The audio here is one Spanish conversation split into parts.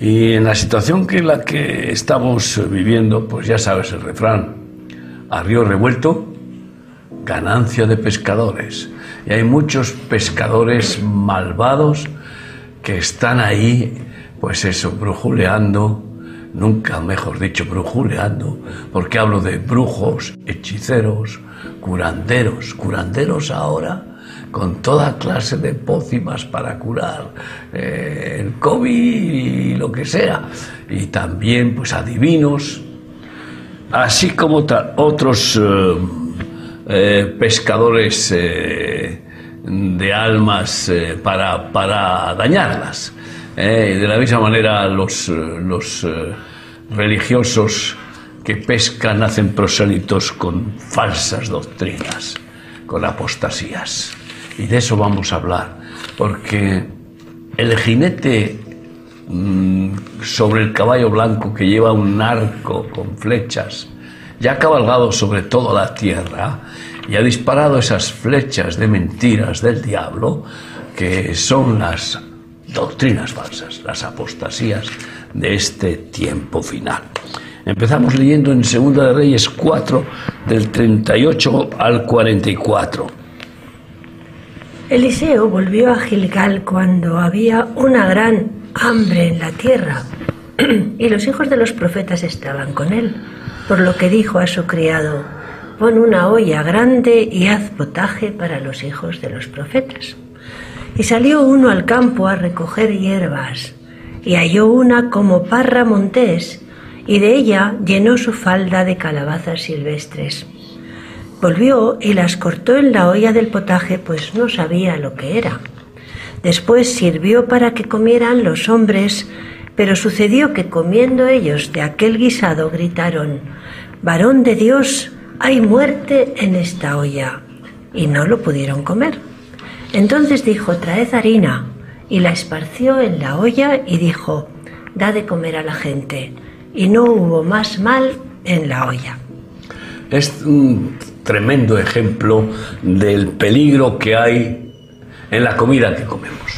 Y en la situación que la que estamos viviendo, pues ya sabes el refrán, a río revuelto, ganancia de pescadores. Y hay muchos pescadores malvados que están ahí, pues eso, brujuleando, nunca mejor dicho, brujuleando, porque hablo de brujos, hechiceros, curanderos, curanderos ahora con toda clase de pócimas para curar eh, el COVID y lo que sea, y también pues adivinos, así como otros eh, eh, pescadores de almas para, para, dañarlas. de la misma manera los, los religiosos que pescan hacen prosélitos con falsas doctrinas, con apostasías. Y de eso vamos a hablar, porque el jinete mm, sobre el caballo blanco que lleva un arco con flechas, ya ha cabalgado sobre toda la tierra y ha disparado esas flechas de mentiras del diablo, que son las doctrinas falsas, las apostasías de este tiempo final. Empezamos leyendo en Segunda de Reyes 4, del 38 al 44. Eliseo volvió a Gilgal cuando había una gran hambre en la tierra y los hijos de los profetas estaban con él, por lo que dijo a su criado, pon una olla grande y haz potaje para los hijos de los profetas. Y salió uno al campo a recoger hierbas, y halló una como parra montés, y de ella llenó su falda de calabazas silvestres. Volvió y las cortó en la olla del potaje, pues no sabía lo que era. Después sirvió para que comieran los hombres, pero sucedió que comiendo ellos de aquel guisado gritaron, Varón de Dios, hay muerte en esta olla. Y no lo pudieron comer. Entonces dijo, Traed harina, y la esparció en la olla y dijo, Da de comer a la gente. Y no hubo más mal en la olla. Es un tremendo ejemplo del peligro que hay en la comida que comemos,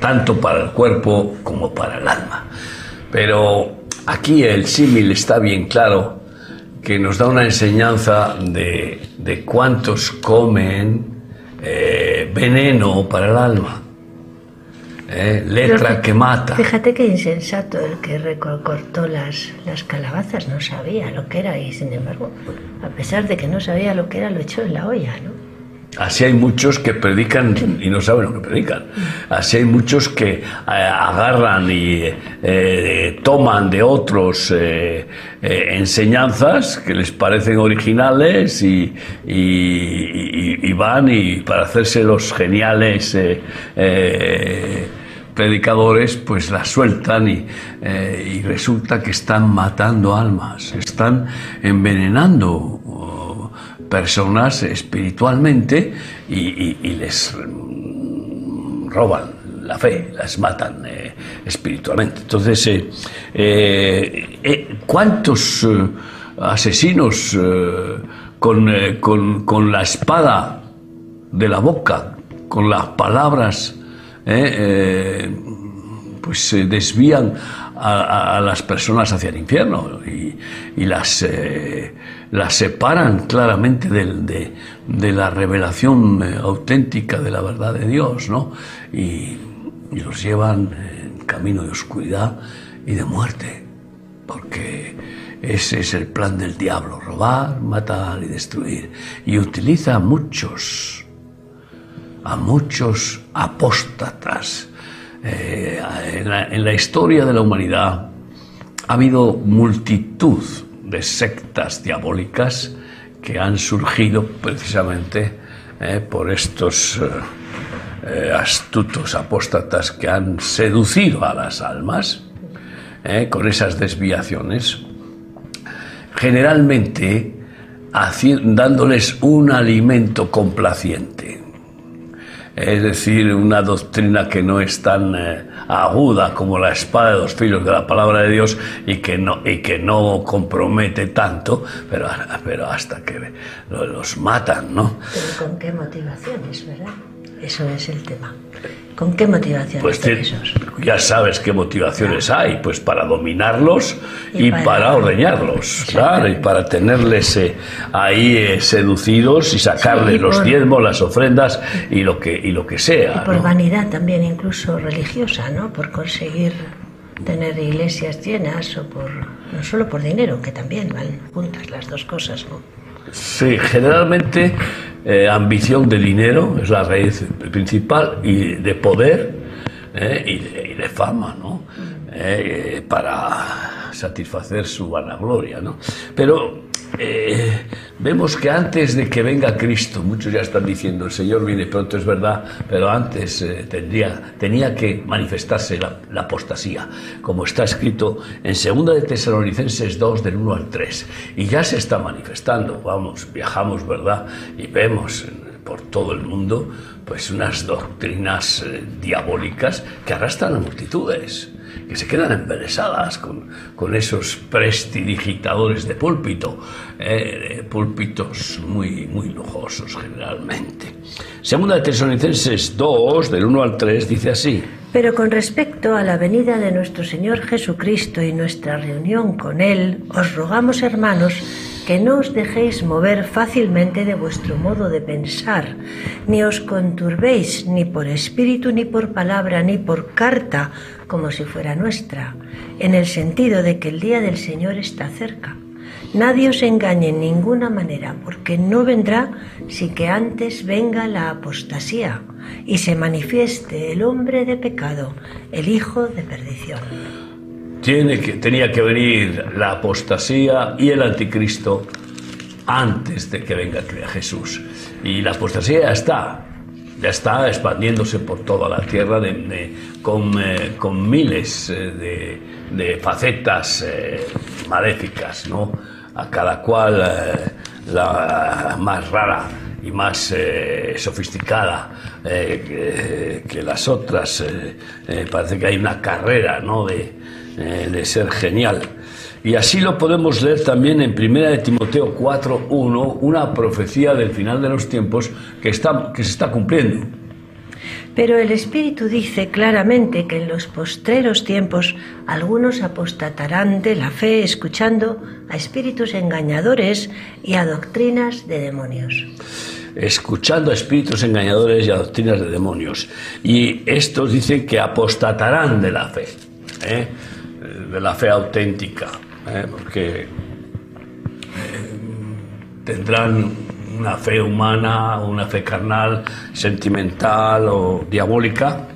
tanto para el cuerpo como para el alma. Pero aquí el símil está bien claro que nos da una enseñanza de, de cuántos comen eh, veneno para el alma. ¿Eh? letra que, mata. Fíjate qué insensato el que recortó las, las calabazas, no sabía lo que era y sin embargo, a pesar de que no sabía lo que era, lo echó en la olla, ¿no? Así hay muchos que predican y no saben lo que predican. Así hay muchos que eh, agarran y eh, toman de otros enseñanzas que les parecen originales y, y, y, van y para hacerse los geniales predicadores pues la sueltan eh, y, resulta que están matando almas, están envenenando oh, personas espiritualmente y, les roban la fe, las matan eh, espiritualmente. Entonces, eh, ¿cuántos asesinos con, con la espada de la boca, con las palabras ¿eh? Eh, pues se desvían a, las personas hacia el infierno y, las, eh, las separan claramente de, la revelación auténtica de la verdad de Dios, ¿no? Y, y los llevan en camino de oscuridad y de muerte, porque ese es el plan del diablo, robar, matar y destruir. Y utiliza muchos a muchos apóstatas. Eh, en, la, historia de la humanidad ha habido multitud de sectas diabólicas que han surgido precisamente eh, por estos eh, astutos apóstatas que han seducido a las almas con esas desviaciones, generalmente dándoles un alimento complaciente es decir, una doctrina que no es tan eh, aguda como la espada de dos filos de la palabra de Dios y que no, y que no compromete tanto, pero, pero hasta que los matan, ¿no? Pero con qué motivaciones, ¿verdad? Eso es el tema. ¿Con qué motivaciones Pues te- ya sabes qué motivaciones hay, pues para dominarlos y, Y para, para- ordeñarlos, claro, y para tenerles eh, ahí eh, seducidos y sacarles Sí, los por- diezmos, las ofrendas y lo que, y lo que sea. Y por ¿no? vanidad también, incluso religiosa, ¿no? Por conseguir tener iglesias llenas o por. No solo por dinero, que también van juntas las dos cosas, ¿no? Sí, generalmente eh, ambición de dinero, es la raíz principal, y de poder eh, y, de, y, de, fama, ¿no? Eh, eh para satisfacer su vanagloria, ¿no? Pero eh, vemos que antes de que venga Cristo, muchos ya están diciendo, el Señor viene pronto, es verdad, pero antes eh, tendría, tenía que manifestarse la, la apostasía, como está escrito en 2 de Tesalonicenses 2, del 1 al 3. Y ya se está manifestando, vamos, viajamos, ¿verdad? Y vemos por todo el mundo, pues unas doctrinas eh, diabólicas que arrastran a multitudes que se quedan embelesadas con, con esos prestidigitadores de púlpito, eh, púlpitos muy, muy lujosos generalmente. Segunda de Tesalonicenses 2, del 1 al 3, dice así. Pero con respecto a la venida de nuestro Señor Jesucristo y nuestra reunión con Él, os rogamos, hermanos, que no os dejéis mover fácilmente de vuestro modo de pensar, ni os conturbéis ni por espíritu, ni por palabra, ni por carta, como si fuera nuestra, en el sentido de que el día del Señor está cerca. Nadie os engañe en ninguna manera, porque no vendrá si que antes venga la apostasía y se manifieste el hombre de pecado, el hijo de perdición. Tiene que, tenía que venir la apostasía y el anticristo antes de que venga Jesús. Y la apostasía ya está, ya está expandiéndose por toda la tierra de- de- con, eh, con miles eh, de, de facetas eh, maléficas, ¿no? A cada cual eh, la más rara y más eh, sofisticada eh, que, que las otras. eh, eh, parece que hay una carrera, ¿no? De, eh, de ser genial. Y así lo podemos leer también en 1 de Timoteo 4.1, una profecía del final de los tiempos que, está, que se está cumpliendo. Pero el Espíritu dice claramente que en los postreros tiempos algunos apostatarán de la fe escuchando a espíritus engañadores y a doctrinas de demonios. escuchando a espíritus engañadores y a doctrinas de demonios. Y estos dicen que apostatarán de la fe, ¿eh? De la fe auténtica, ¿eh? porque eh, tendrán una fe humana, una fe carnal, sentimental o diabólica,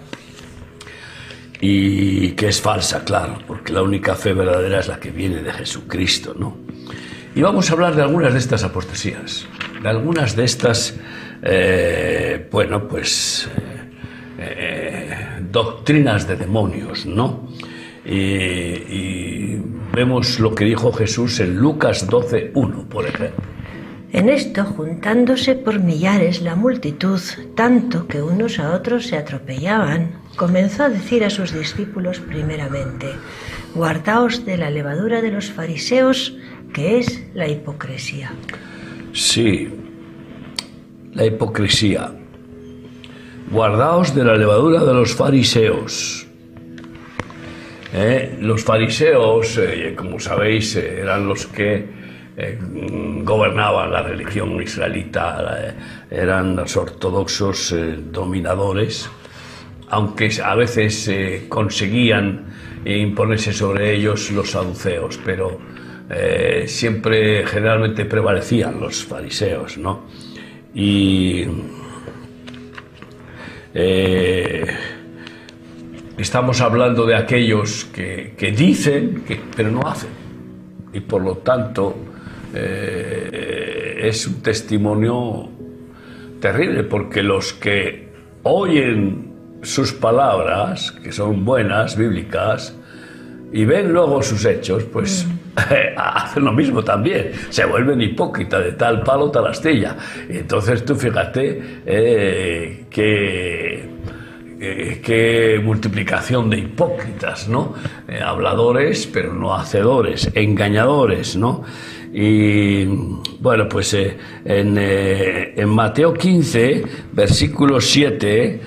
y que es falsa, claro, porque la única fe verdadera es la que viene de Jesucristo, ¿no? Y vamos a hablar de algunas de estas apostasías, de algunas de estas, eh, bueno, pues, doctrinas de demonios, ¿no? Y, y vemos lo que dijo Jesús en Lucas 12.1, por ejemplo. En esto, juntándose por millares la multitud, tanto que unos a otros se atropellaban, comenzó a decir a sus discípulos primeramente, guardaos de la levadura de los fariseos, que es la hipocresía. Sí, la hipocresía. Guardaos de la levadura de los fariseos. Eh, Los fariseos, eh, como sabéis, eh, eran los que gobernaban la religión israelita, eran los ortodoxos dominadores, aunque a veces conseguían imponerse sobre ellos los saduceos, pero siempre generalmente prevalecían los fariseos, ¿no? Y estamos hablando de aquellos que, que dicen, que, pero no hacen. Y por lo tanto eh, es un testimonio terrible, porque los que oyen sus palabras, que son buenas, bíblicas, y ven luego sus hechos, pues hacen lo mismo también. Se vuelven hipócritas de tal palo, tal astilla. Entonces tú fíjate eh, que eh, qué multiplicación de hipócritas, ¿no? Eh, habladores, pero no hacedores, engañadores, ¿no? Y bueno, pues eh, en, en, Mateo 15, versículo 7,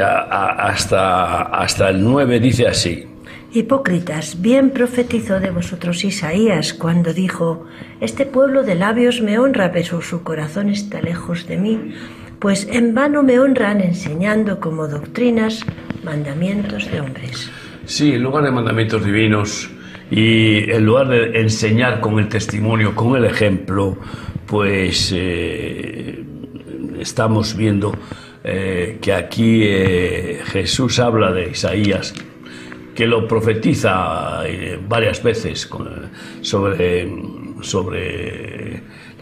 hasta, hasta el 9 dice así. Hipócritas, bien profetizó de vosotros Isaías cuando dijo, Este pueblo de labios me honra, pero su corazón está lejos de mí, pues en vano me honran enseñando como doctrinas mandamientos de hombres. Sí, en lugar de mandamientos divinos y en lugar de enseñar con el testimonio, con el ejemplo, pues eh, estamos viendo eh, que aquí eh, Jesús habla de Isaías que lo profetiza varias veces sobre, sobre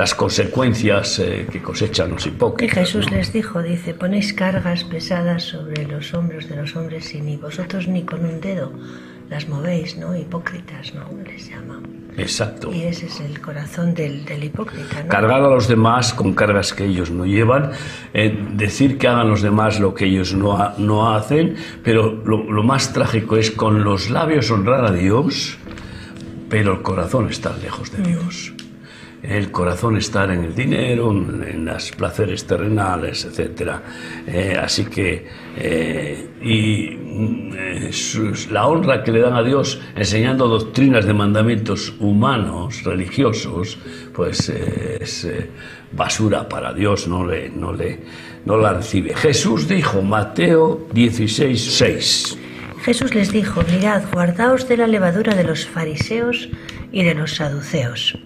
las consecuencias eh, que cosechan los hipócritas. Y Jesús les dijo, dice, ponéis cargas pesadas sobre los hombros de los hombres y ni vosotros ni con un dedo las movéis, ¿no? Hipócritas, ¿no? Les llama. Exacto. Y ese es el corazón del, hipócrita. ¿no? Cargar a los demás con cargas que ellos no llevan, eh, decir que hagan los demás lo que ellos no, no hacen, pero lo, lo, más trágico es con los labios honrar a Dios, pero el corazón está lejos de mm. Dios el corazón estar en el dinero, en los placeres terrenales, etc. Eh, así que, eh, y eh, la honra que le dan a Dios enseñando doctrinas de mandamientos humanos, religiosos, pues es basura para Dios, no, le, no, le, no la recibe. Jesús dijo, Mateo 16, 6. Jesús les dijo, mirad, guardaos de la levadura de los fariseos y de los saduceos.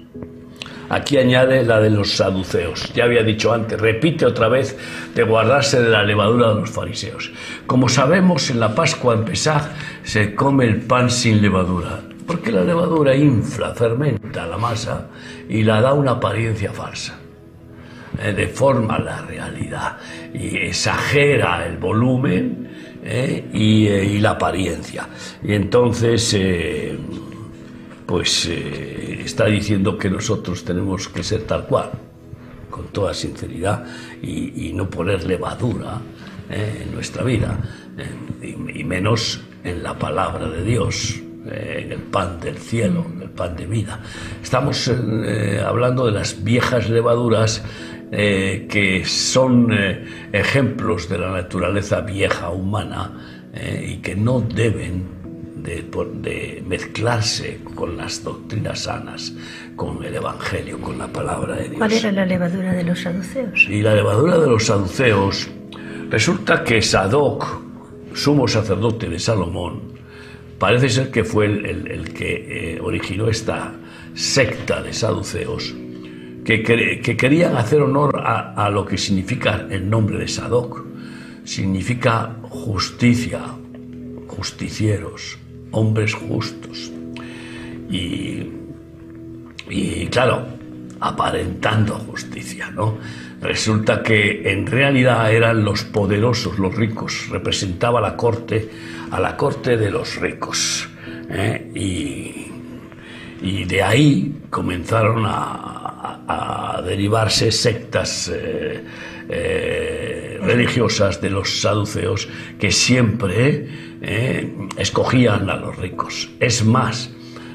Aquí añade la de los saduceos. Ya había dicho antes, repite otra vez de guardarse de la levadura de los fariseos. Como sabemos, en la Pascua en Pesaj se come el pan sin levadura, porque la levadura infla, fermenta la masa y la da una apariencia falsa. Eh, deforma la realidad y exagera el volumen eh, eh, y, la apariencia. Y entonces pues eh, está diciendo que nosotros tenemos que ser tal cual, con toda sinceridad, y, no poner levadura eh, en nuestra vida, eh, y, menos en la palabra de Dios, en el pan del cielo, en el pan de vida. Estamos hablando de las viejas levaduras que son ejemplos de la naturaleza vieja humana y que no deben de, mezclarse con las doctrinas sanas, con el Evangelio, con la palabra de Dios. ¿Cuál era la levadura de los saduceos? Y la levadura de los saduceos, resulta que Sadoc, sumo sacerdote de Salomón, parece ser que fue el, que eh, originó esta secta de saduceos, que, que querían hacer honor a, a lo que significa el nombre de Sadoc. Significa justicia, justicieros, hombres justos. Y, y claro, aparentando justicia, ¿no? Resulta que en realidad eran los poderosos, los ricos, representaba la corte, a la corte de los ricos. ¿eh? Y, y, de ahí comenzaron a, derivarse sectas eh, eh, religiosas de los saduceos que siempre eh, escogían a los ricos. Es más,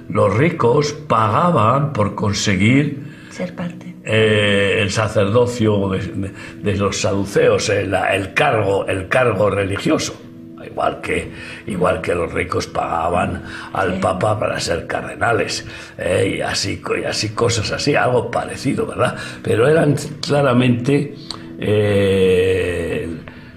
los ricos pagaban por conseguir ser parte. Eh, el sacerdocio de, los saduceos, el, cargo, el cargo religioso. Igual que, igual que los ricos pagaban al Papa para ser cardenales, y, así, y así cosas así, algo parecido, ¿verdad? Pero eran claramente eh,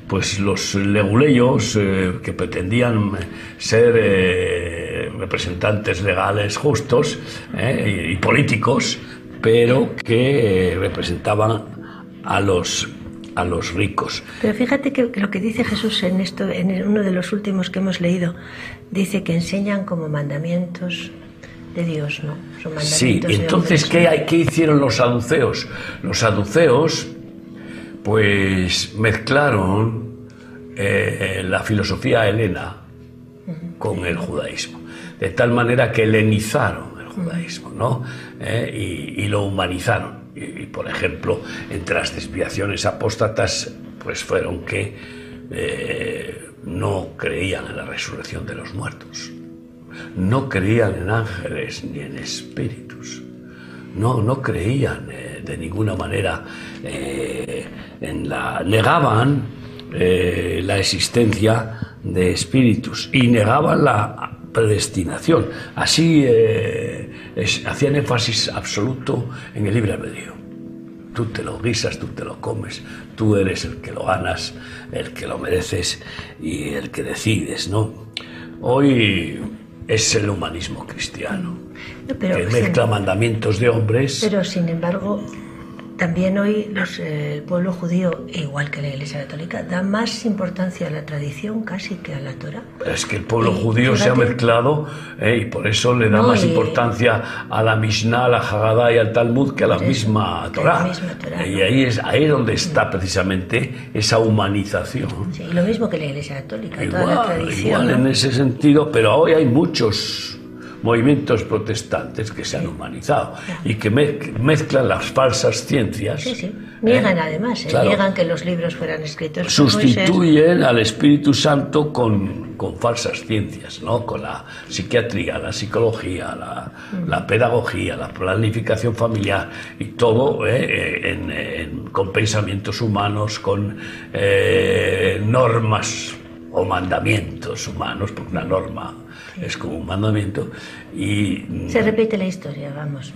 pues los leguleyos eh, que pretendían ser eh, representantes legales justos y, políticos, pero que representaban a los a los ricos. Pero fíjate que lo que dice Jesús en esto, en uno de los últimos que hemos leído, dice que enseñan como mandamientos de Dios, ¿no? sí, entonces, ¿qué, ¿qué hicieron los saduceos? Los saduceos pues mezclaron eh, la filosofía helena con el judaísmo, de tal manera que helenizaron el judaísmo, ¿no? Eh, y, lo humanizaron. Y, por ejemplo, entre las desviaciones apóstatas, pues fueron que eh, no creían en la resurrección de los muertos, no creían en ángeles ni en espíritus, no, no creían eh, de ninguna manera eh, negaban la existencia de espíritus y negaban la predestinación. Así hacían énfasis absoluto en el libre albedrío. Tú te lo guisas, tú te lo comes, tú eres el que lo ganas, el que lo mereces y el que decides, ¿no? Hoy es el humanismo cristiano, que mezcla mandamientos de hombres. Pero sin embargo, también hoy los, eh, el pueblo judío, igual que la Iglesia Católica, da más importancia a la tradición casi que a la Torah. Es que el pueblo judío se ha mezclado eh, y por eso le da más importancia a la Mishnah, a la Haggadah y al Talmud que a la, misma, Torah. Y ahí es ahí donde está precisamente esa humanización. Sí, lo mismo que la Iglesia Católica, toda la tradición. Igual en ese sentido, pero hoy hay muchos movimientos protestantes que se han humanizado y que mezclan las falsas ciencias. Sí, sí. Niegan ¿eh? además, ¿eh? niegan que los libros fueran escritos. Sustituyen al Espíritu Santo con, con, falsas ciencias, ¿no? con la psiquiatría, la psicología, la, mm. la pedagogía, la planificación familiar y todo ¿eh? en, con pensamientos humanos, con normas o mandamientos humanos, porque una norma es como un mandamiento. Y, se repite la historia, vamos.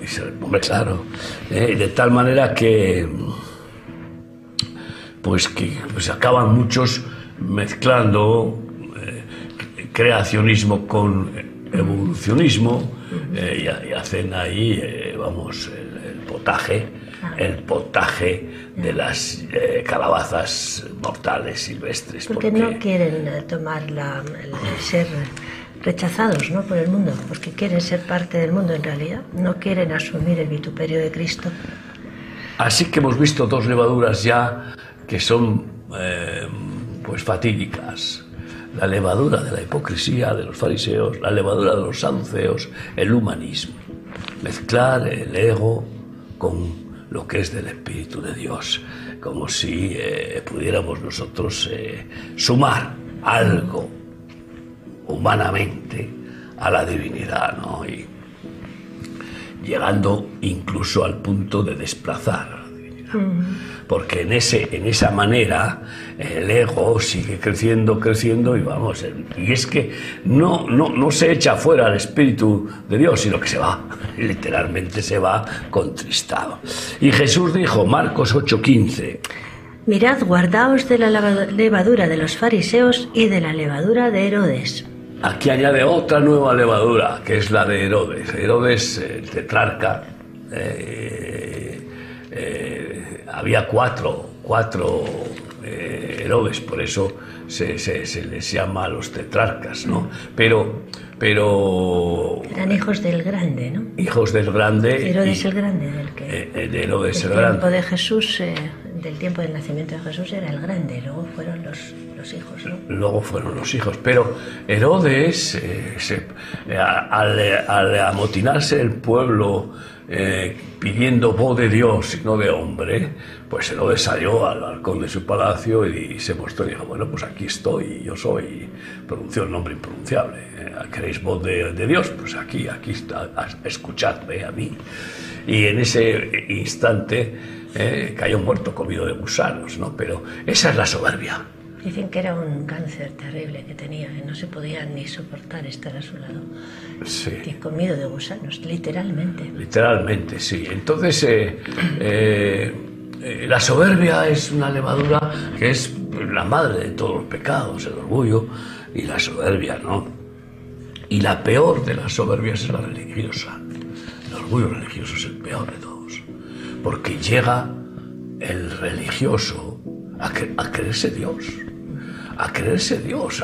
claro. Eh, de tal manera que, pues que pues acaban muchos mezclando eh, creacionismo con evolucionismo eh, y, hacen ahí, vamos, el, potaje, ah. el potaje de las calabazas mortales silvestres. Porque, no quieren tomar la, el ser rechazados ¿no? por el mundo, porque quieren ser parte del mundo en realidad, no quieren asumir el vituperio de Cristo. Así que hemos visto dos levaduras ya que son eh, pues fatídicas. La levadura de la hipocresía de los fariseos, la levadura de los saduceos, el humanismo. Mezclar el ego con lo que es del Espíritu de Dios, como si eh, pudiéramos nosotros eh, sumar algo humanamente a la divinidad, ¿no? Y llegando incluso al punto de desplazar a la divinidad. Porque en, ese, en esa manera el ego sigue creciendo, creciendo y vamos, y es que no, no, no se echa fuera al Espíritu de Dios, sino que se va, literalmente se va contristado. Y Jesús dijo, Marcos 8:15, Mirad, guardaos de la levadura de los fariseos y de la levadura de Herodes. Aquí añade otra nueva levadura, que es la de Herodes. Herodes, el tetrarca, eh, eh, había cuatro, cuatro eh, Herodes, por eso se, les llama a los tetrarcas, ¿no? Pero, pero... Eran hijos del grande, ¿no? Hijos del grande. Herodes el grande, del que... de Herodes el, el tiempo de Jesús, del tiempo del nacimiento de Jesús era el grande, luego fueron los los hijos, ¿no? Luego fueron los hijos, pero Herodes, eh, eh, al, amotinarse el pueblo eh, pidiendo voz de Dios y no de hombre, pues Herodes salió al balcón de su palacio y, se mostró y dijo, bueno, pues aquí estoy, yo soy, pronunció el nombre impronunciable, ¿queréis voz de, Dios? Pues aquí, aquí está, escuchadme a mí. Y en ese instante cayó muerto comido de gusanos, ¿no? Pero esa es la soberbia. Dicen que era un cáncer terrible que tenía, que no se podía ni soportar estar a su lado. Sí. comido de gusanos, literalmente. Literalmente, sí. Entonces, eh, eh, eh, la soberbia es una levadura que es la madre de todos los pecados, el orgullo y la soberbia, ¿no? Y la peor de las soberbias es la religiosa. El orgullo religioso es el peor de todos. Porque llega el religioso a, a creerse Dios a creerse Dios,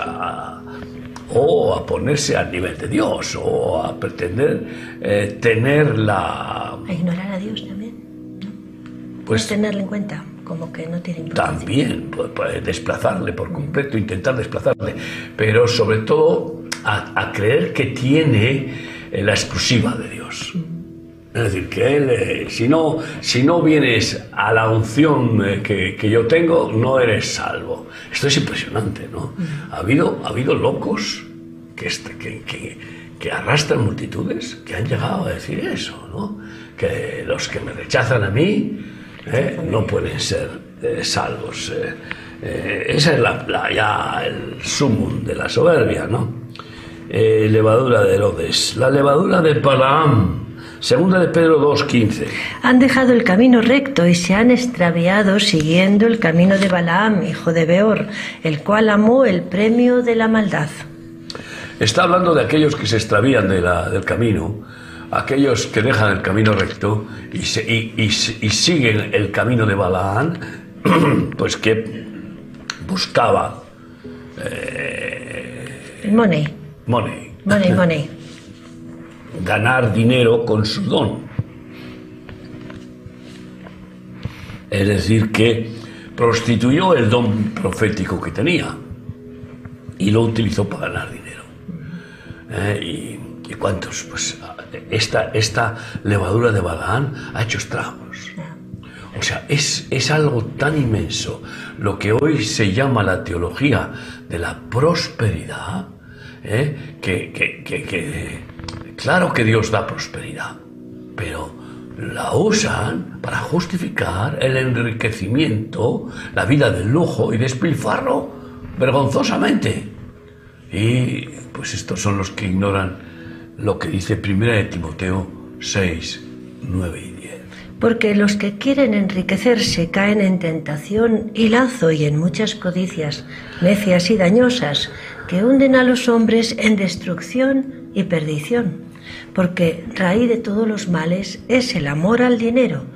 o a ponerse al nivel de Dios, o a pretender eh, tener la... A ignorar a Dios también. Pues tenerle en cuenta, como que no tiene importancia. También, puede, desplazarle por completo, intentar desplazarle, pero sobre todo a, creer que tiene la exclusiva de Dios. Es decir, que él, eh, si, no, si no vienes a la unción eh, que, que yo tengo, no eres salvo. Esto es impresionante, ¿no? Ha habido, ha habido locos que, este- que, que, que arrastran multitudes que han llegado a decir eso, ¿no? Que los que me rechazan a mí eh, no pueden ser eh, salvos. eh. Eh, esa es la, la- ya el sumum de la soberbia, ¿no? Levadura de Herodes. La levadura de Balaam. Segunda de Pedro 2.15. Han dejado el camino recto y se han extraviado siguiendo el camino de Balaam, hijo de Beor, el cual amó el premio de la maldad. Está hablando de aquellos que se extravían de la- del camino, aquellos que dejan el camino recto y, se- y- y- y siguen el camino de Balaam, pues que buscaba Money, money, money, money. Ganar dinero con su don. Es decir, que prostituyó el don profético que tenía y lo utilizó para ganar dinero. Eh, y, cuántos? Pues esta, esta levadura de Balaán ha hecho estragos. O sea, es, es algo tan inmenso lo que hoy se llama la teología de la prosperidad, ¿eh? que- que- claro que Dios da prosperidad, pero la usan para justificar el enriquecimiento, la vida de lujo y despilfarro vergonzosamente. Y pues estos son los que ignoran lo que dice 1 de Timoteo 6, 9 y 10. Porque los que quieren enriquecerse caen en tentación y lazo y en muchas codicias, necias y dañosas, que hunden a los hombres en destrucción y perdición. Porque raíz de todos los males es el amor al dinero,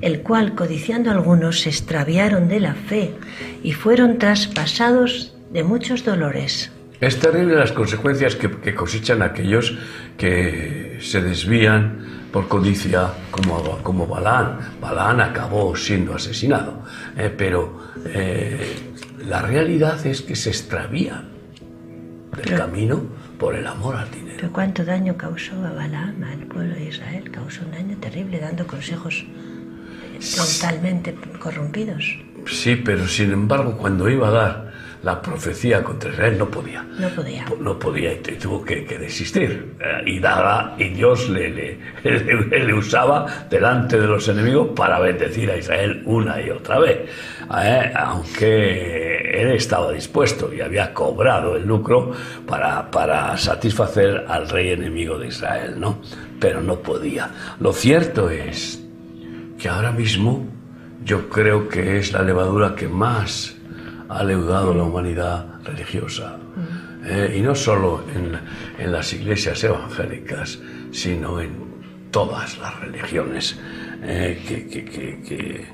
el cual, codiciando algunos, se extraviaron de la fe y fueron traspasados de muchos dolores. Es terrible las consecuencias que, que cosechan aquellos que se desvían por codicia como, como Balán. Balán acabó siendo asesinado, eh, pero eh, la realidad es que se extravían del Pero- camino por el amor al dinero. Pero cuánto daño causó a Balaam al pueblo de Israel. Causó un daño terrible dando consejos totalmente corrompidos. Sí, pero sin embargo cuando iba a dar la profecía contra Israel no podía. No podía. no podía y tuvo que, que desistir eh, y daba y Dios le, le, le- le usaba delante de los enemigos para bendecir a Israel una y otra vez Eh, aunque él estaba dispuesto y había cobrado el lucro para, para satisfacer al rey enemigo de Israel no pero no podía lo cierto es que ahora mismo yo creo que es la levadura que más ha leudado la humanidad religiosa. Eh, y no solo en, en las iglesias evangélicas, sino en todas las religiones eh, que, que-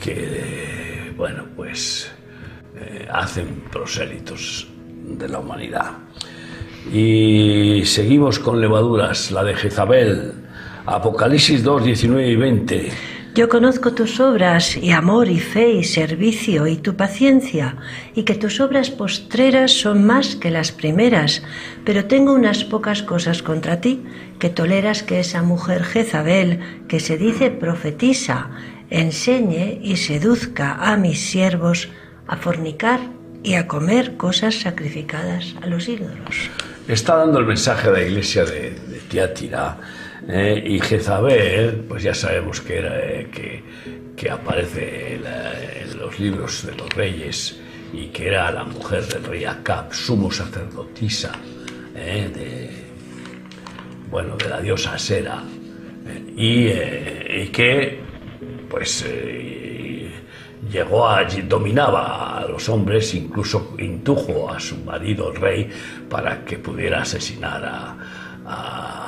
que- bueno, pues eh, hacen prosélitos de la humanidad. Y seguimos con levaduras, la de Jezabel, Apocalipsis 2, 19 y 20. Yo conozco tus obras y amor y fe y servicio y tu paciencia y que tus obras postreras son más que las primeras, pero tengo unas pocas cosas contra ti, que toleras que esa mujer Jezabel, que se dice profetisa, enseñe y seduzca a mis siervos a fornicar y a comer cosas sacrificadas a los ídolos. Está dando el mensaje a la iglesia de, de Tiátira eh, y Jezabel, pues ya sabemos que, era, eh, que, aparece en, los libros de los reyes y que era la mujer del rey Acab, sumo sacerdotisa eh, de, bueno, de la diosa Sera. Eh, y, que pues llegó a dominaba a los hombres, incluso indujo a su marido el rey para que pudiera asesinar a-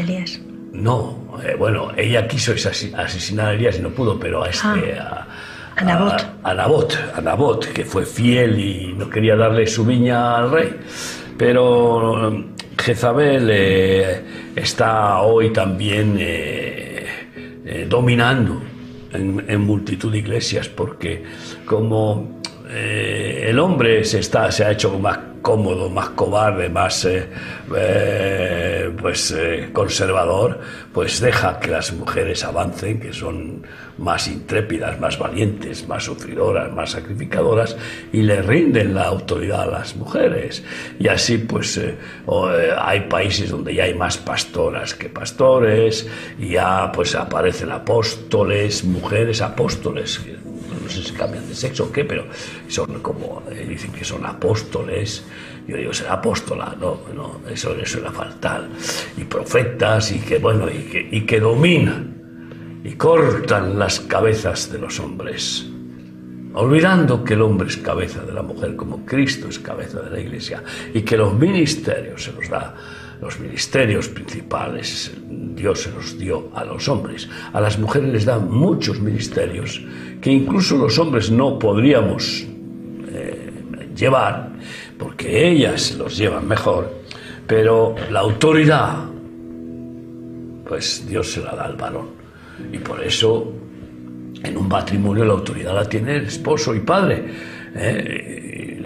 Elías. no, eh, bueno, ella quiso asesi- asesinar a Elías y no pudo, pero a este a, A Nabot. a, a Nabot, a Nabot, que fue fiel y no quería darle su viña al rey. Pero eh, Jezabel eh, está hoy también eh, dominando en, en multitud de iglesias, porque como el hombre se, está, se ha hecho más cómodo, más cobarde, más eh, eh, pues eh, conservador, pues deja que las mujeres avancen, que son más intrépidas, más valientes, más sufridoras, más sacrificadoras, y le rinden la autoridad a las mujeres. Y así pues hay países donde ya hay más pastoras que pastores, y ya pues aparecen apóstoles, mujeres apóstoles no sé si cambian de sexo o qué, pero son como, eh, dicen que son apóstoles, yo digo, ser apóstola, no, no, eso, eso era fatal, y profetas, y que, bueno, y que, y que dominan, y cortan las cabezas de los hombres, olvidando que el hombre es cabeza de la mujer, como Cristo es cabeza de la iglesia, y que los ministerios se los da los ministerios principales, Dios se los dio a los hombres. A las mujeres les da muchos ministerios que incluso los hombres no podríamos eh, llevar, porque ellas los llevan mejor, pero la autoridad, pues Dios se la da al varón. Y por eso en un matrimonio la autoridad la tiene el esposo y padre. ¿eh?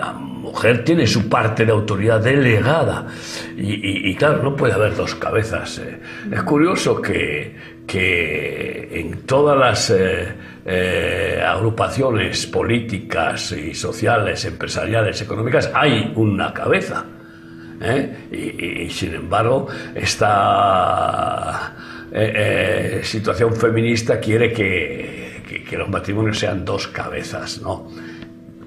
Mujer tiene su parte de autoridad delegada y, claro, no puede haber dos cabezas. ¿eh? Es curioso que, que en todas las eh, agrupaciones políticas y sociales, empresariales, económicas, hay una cabeza. Y, sin embargo, esta situación feminista quiere que, que los matrimonios sean dos cabezas, ¿no?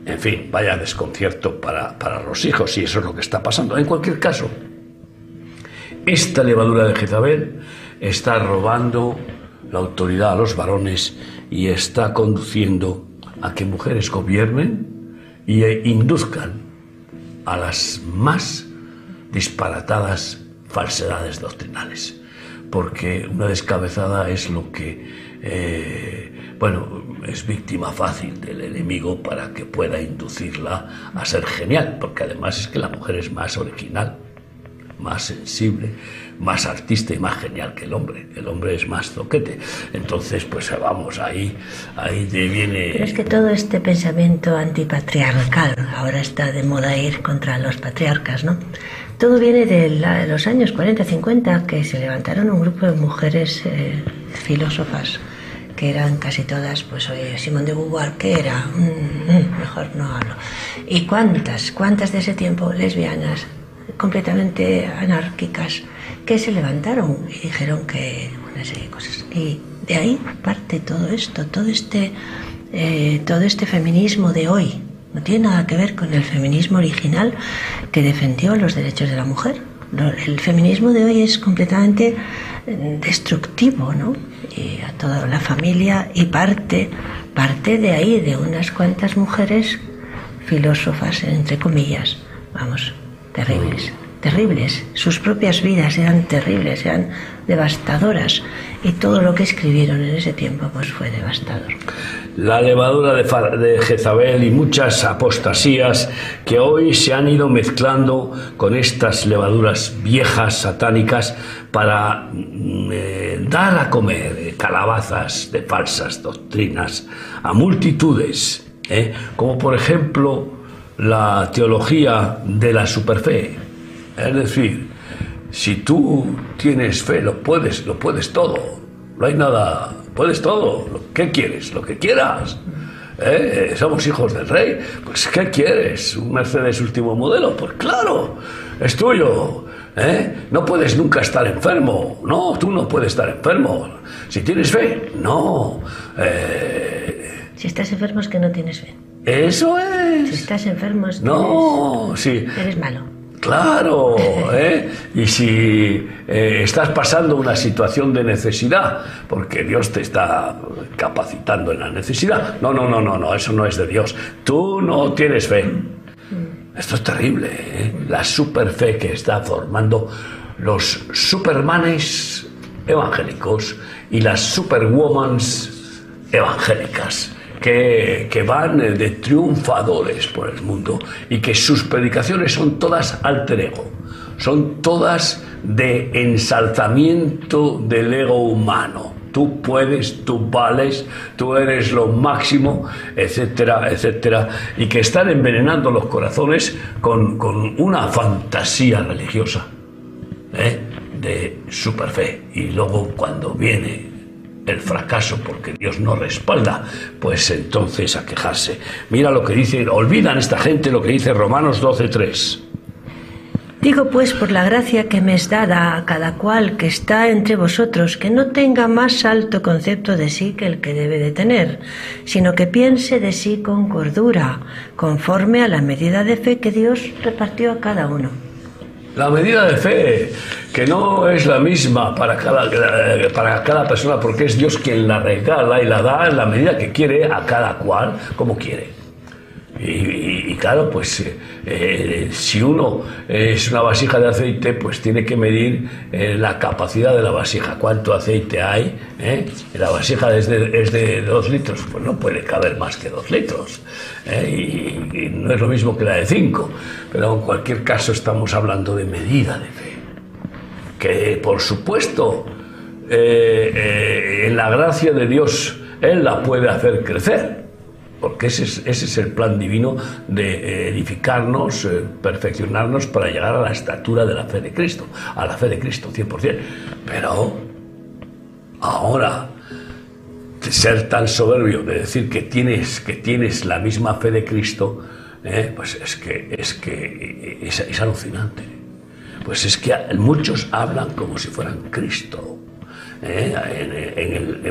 En fin, vaya desconcierto para, los hijos, y eso es lo que está pasando. En cualquier caso, esta levadura de Jezabel está robando la autoridad a los varones y está conduciendo a que mujeres gobiernen e induzcan a las más disparatadas falsedades doctrinales. Porque una descabezada es lo que eh, bueno, es víctima fácil del enemigo para que pueda inducirla a ser genial, porque además es que la mujer es más original, más sensible, más artista y más genial que el hombre. El hombre es más zoquete. Entonces, pues vamos, ahí, ahí viene... Pero es que todo este pensamiento antipatriarcal, ahora está de moda ir contra los patriarcas, ¿no? Todo viene de, los años 40-50, que se levantaron un grupo de mujeres eh, filósofas que eran casi todas, pues oye, Simón de Beauvoir, ¿qué era? Mm, mm, mejor no hablo. ¿Y cuántas, cuántas de ese tiempo lesbianas, completamente anárquicas, que se levantaron y dijeron que una serie de cosas? Y de ahí parte todo esto, todo este, eh, todo este feminismo de hoy. No tiene nada que ver con el feminismo original que defendió los derechos de la mujer. El feminismo de hoy es completamente destructivo, ¿no? Y a toda la familia y parte, parte de ahí, de unas cuantas mujeres filósofas, entre comillas, vamos, terribles, terribles. Sus propias vidas eran terribles, eran devastadoras y todo lo que escribieron en ese tiempo pues fue devastador la levadura de, Jezabel y muchas apostasías que hoy se han ido mezclando con estas levaduras viejas, satánicas, para mm, eh, dar a comer calabazas de falsas doctrinas a multitudes, ¿eh? como por ejemplo la teología de la superfe. Es decir, si tú tienes fe, lo puedes, lo puedes todo. No hay nada puedes todo. ¿Qué quieres? Lo que quieras. ¿Eh? Somos hijos del rey. Pues, ¿qué quieres? ¿Un Mercedes último modelo? Pues claro, es tuyo. ¿Eh? No puedes nunca estar enfermo. No, tú no puedes estar enfermo. Si tienes fe, no. Eh, si estás enfermo es que no tienes fe. Eso es. Si estás enfermo es que no, sí. eres malo. Claro, ¿eh? y si eh, estás pasando una situación de necesidad, porque Dios te está capacitando en la necesidad, no, no, no, no, no, eso no es de Dios. Tú no tienes fe. Esto es terrible, ¿eh? la superfe que está formando los supermanes evangélicos y las superwomans evangélicas que, van eh, de triunfadores por el mundo y que sus predicaciones son todas alter ego, son todas de ensalzamiento del ego humano. tú puedes, tú vales, tú eres lo máximo, etcétera, etcétera, y que están envenenando los corazones con, con una fantasía religiosa ¿eh? de superfe. Y luego cuando viene el fracaso porque Dios no respalda, pues entonces a quejarse. Mira lo que dice, olvidan esta gente lo que dice Romanos 12.3. Digo pues por la gracia que me es dada a cada cual que está entre vosotros, que no tenga más alto concepto de sí que el que debe de tener, sino que piense de sí con cordura, conforme a la medida de fe que Dios repartió a cada uno. La medida de fe, que no es la misma para cada, para cada persona, porque es Dios quien la regala y la da en la medida que quiere a cada cual, como quiere. Y, claro, pues eh, eh, si uno es una vasija de aceite, pues tiene que medir eh, la capacidad de la vasija, cuánto aceite hay. La vasija es de, es de dos litros, pues no puede caber más que dos litros. Y, no es lo mismo que la de cinco. Pero en cualquier caso estamos hablando de medida de fe. Que por supuesto, en la gracia de Dios, Él la puede hacer crecer porque ese es, el plan divino de eh, edificarnos, eh, perfeccionarnos para llegar a la estatura de la fe de Cristo, a la fe de Cristo, 100%. Pero ahora, ser tan soberbio de decir que tienes, que tienes la misma fe de Cristo, eh, pues es que, es, que es, alucinante. Pues es que muchos hablan como si fueran Cristo.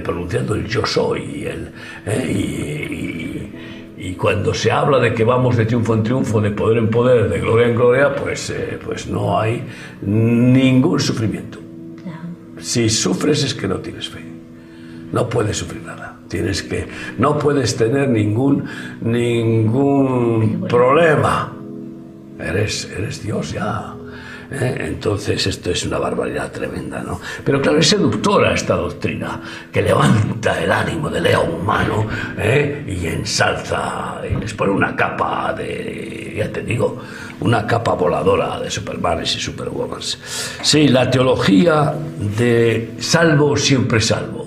pronunciando el yo soy el, y cuando se habla de que vamos de triunfo en triunfo, de poder en poder, de gloria en gloria, pues, eh, pues no hay ningún sufrimiento. Si sufres es que no tienes fe. No puedes sufrir nada. Tienes que, no puedes tener ningún, ningún problema. Eres, eres Dios ya. ¿Eh? Entonces esto es una barbaridad tremenda, ¿no? Pero claro, es seductora esta doctrina, que levanta el ánimo del león humano ¿eh? y ensalza y les pone una capa de, ya te digo, una capa voladora de supermanes y superwomans. Sí, la teología de salvo siempre salvo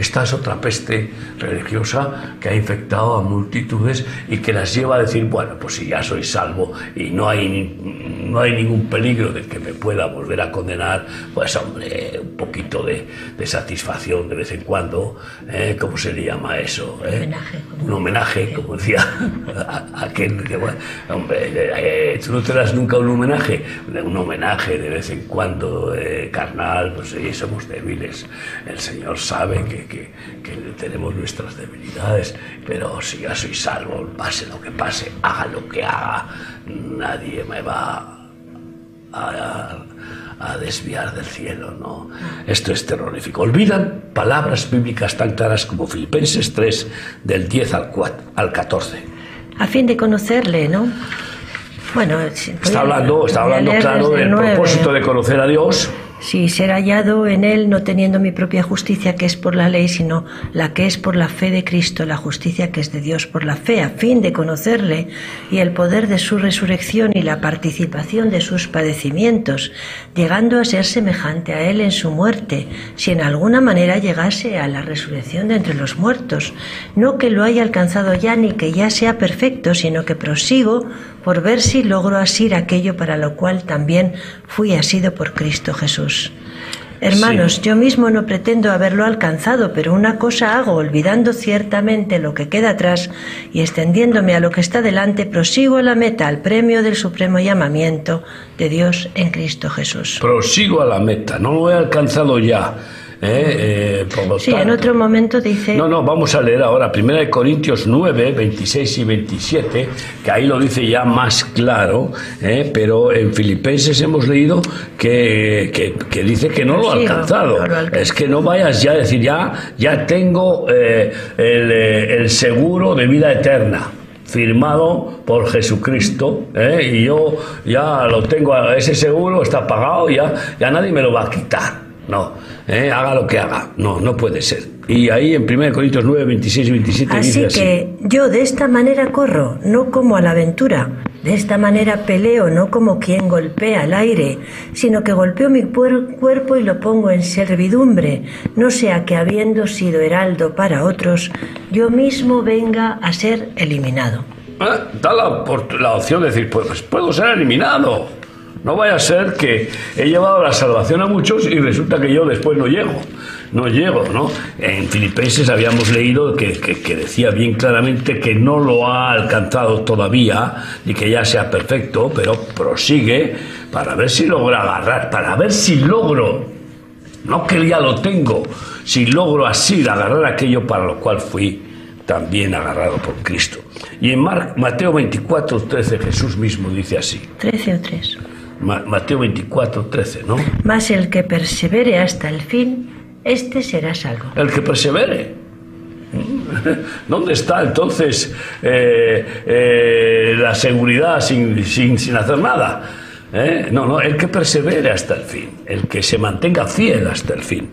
esta es otra peste religiosa que ha infectado a multitudes y que las lleva a decir, bueno, pues si ya soy salvo y no hay, no hay ningún peligro de que me pueda volver a condenar, pues hombre, un poquito de, satisfacción de vez en cuando, ¿eh? ¿cómo se le llama eso? Eh? Un homenaje, como decía aquel que, bueno, hombre, eh, tú no te das nunca un homenaje, un homenaje de vez en cuando, carnal, pues sí, somos débiles, el Señor sabe que que, tenemos nuestras debilidades, pero si ya soy salvo, pase lo que pase, haga lo que haga, nadie me va a, desviar del cielo, ¿no? Esto es terrorífico. Olvidan palabras bíblicas tan claras como Filipenses 3, del 10 al, 4, al 14. A fin de conocerle, ¿no? Bueno, está hablando, está hablando claro del propósito de conocer a Dios si ser hallado en él no teniendo mi propia justicia que es por la ley, sino la que es por la fe de Cristo, la justicia que es de Dios por la fe, a fin de conocerle y el poder de su resurrección y la participación de sus padecimientos, llegando a ser semejante a él en su muerte, si en alguna manera llegase a la resurrección de entre los muertos, no que lo haya alcanzado ya ni que ya sea perfecto, sino que prosigo por ver si logro asir aquello para lo cual también fui asido por Cristo Jesús. Hermanos, yo mismo no pretendo haberlo alcanzado, pero una cosa hago, olvidando ciertamente lo que queda atrás y extendiéndome a lo que está delante, prosigo a la meta, al premio del supremo llamamiento de Dios en Cristo Jesús. Prosigo a la meta, no lo he alcanzado ya ¿eh? Eh, sí, en otro momento dice... No, no, vamos a leer ahora, 1 Corintios 9, 26 y 27, que ahí lo dice ya más claro, ¿eh? pero en Filipenses hemos leído que, que, dice que no lo ha alcanzado. es que no vayas ya a decir, ya, ya tengo el, el seguro de vida eterna firmado por Jesucristo y yo ya lo tengo, ese seguro está pagado, ya, ya nadie me lo va a quitar. No, ¿eh? haga lo que haga. No, no puede ser. Y ahí en 1 Corintios 9, 26 y 27 Así dice así. que yo de esta manera corro, no como a la aventura. De esta manera peleo, no como quien golpea al aire, sino que golpeo mi cuerpo y lo pongo en servidumbre, no sea que habiendo sido heraldo para otros, yo mismo venga a ser eliminado. Ah, Da la, la opción de decir, pues puedo ser eliminado. No vaya a ser que he llevado la salvación a muchos y resulta que yo después no llego. No llego, ¿no? En Filipenses habíamos leído que, que- decía bien claramente que no lo ha alcanzado todavía y que ya sea perfecto, pero prosigue para ver si logra agarrar, para ver si logro no que ya lo tengo, si logro así agarrar aquello para lo cual fui también agarrado por Cristo. Y en Mateo 24, 13 Jesús mismo dice así. 13 o 3. Ma- Mateo 24, 13, ¿no? Mas el que persevere hasta el fin, este será salvo. El que persevere. ¿Dónde está entonces eh, eh, la seguridad sin, sin, sin hacer nada? ¿Eh? No, no, el que persevere hasta el fin, el que se mantenga fiel hasta el fin.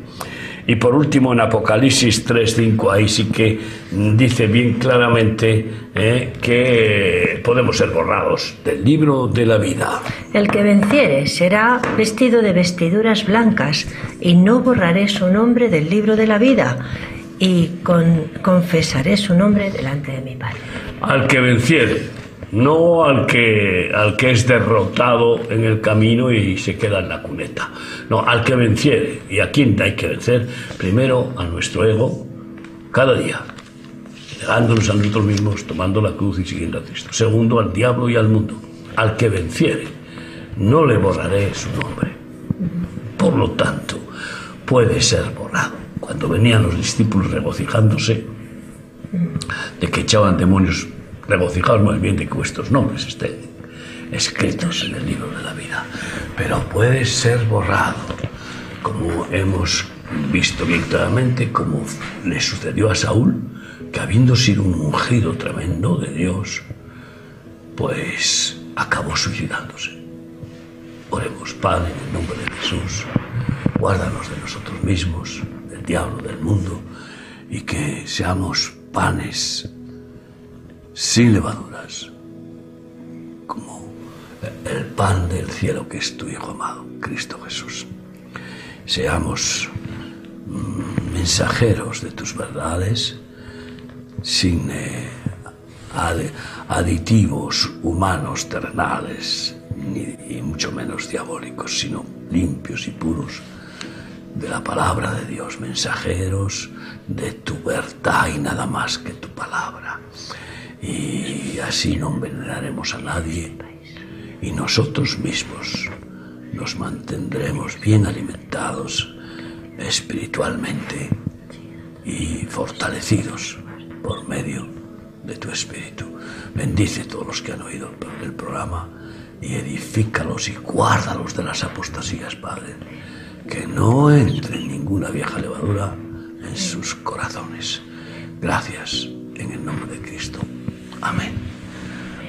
Y por último, en Apocalipsis 3.5, ahí sí que dice bien claramente eh, que podemos ser borrados del libro de la vida. El que venciere será vestido de vestiduras blancas, y no borraré su nombre del libro de la vida, y con- confesaré su nombre delante de mi Padre. al que venciere, no al que, al que es derrotado en el camino y se queda en la cuneta. No, al que venciere. ¿Y a quién hay que vencer? Primero a nuestro ego, cada día, negándonos a nosotros mismos, tomando la cruz y siguiendo a Cristo. Segundo, al diablo y al mundo. Al que venciere, no le borraré su nombre. Por lo tanto, puede ser borrado. Cuando venían los discípulos regocijándose, de que echaban demonios regocijados más bien de que vuestros nombres estén escritos en el libro de la vida. Pero puede ser borrado, como hemos visto bien claramente, como le sucedió a Saúl, que habiendo sido un ungido tremendo de Dios, pues acabó suicidándose. Oremos, Padre, en el nombre de Jesús, guárdanos de nosotros mismos, del diablo, del mundo, y que seamos panes sin levaduras, como el pan del cielo que es tu Hijo amado, Cristo Jesús. Seamos mm, mensajeros de tus verdades, sin eh, aditivos humanos terrenales, ni, y mucho menos diabólicos, sino limpios y puros de la palabra de Dios, mensajeros de tu verdad y nada más que tu palabra. Y así no envenenaremos a nadie y nosotros mismos nos mantendremos bien alimentados espiritualmente y fortalecidos por medio de tu espíritu. Bendice a todos los que han oído el programa y edifícalos y guárdalos de las apostasías, Padre. Que no entre ninguna vieja levadura en sus corazones. Gracias en el nombre de Cristo. Amén.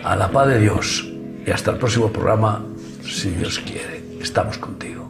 A la paz de Dios y hasta el próximo programa, si Dios quiere. Estamos contigo.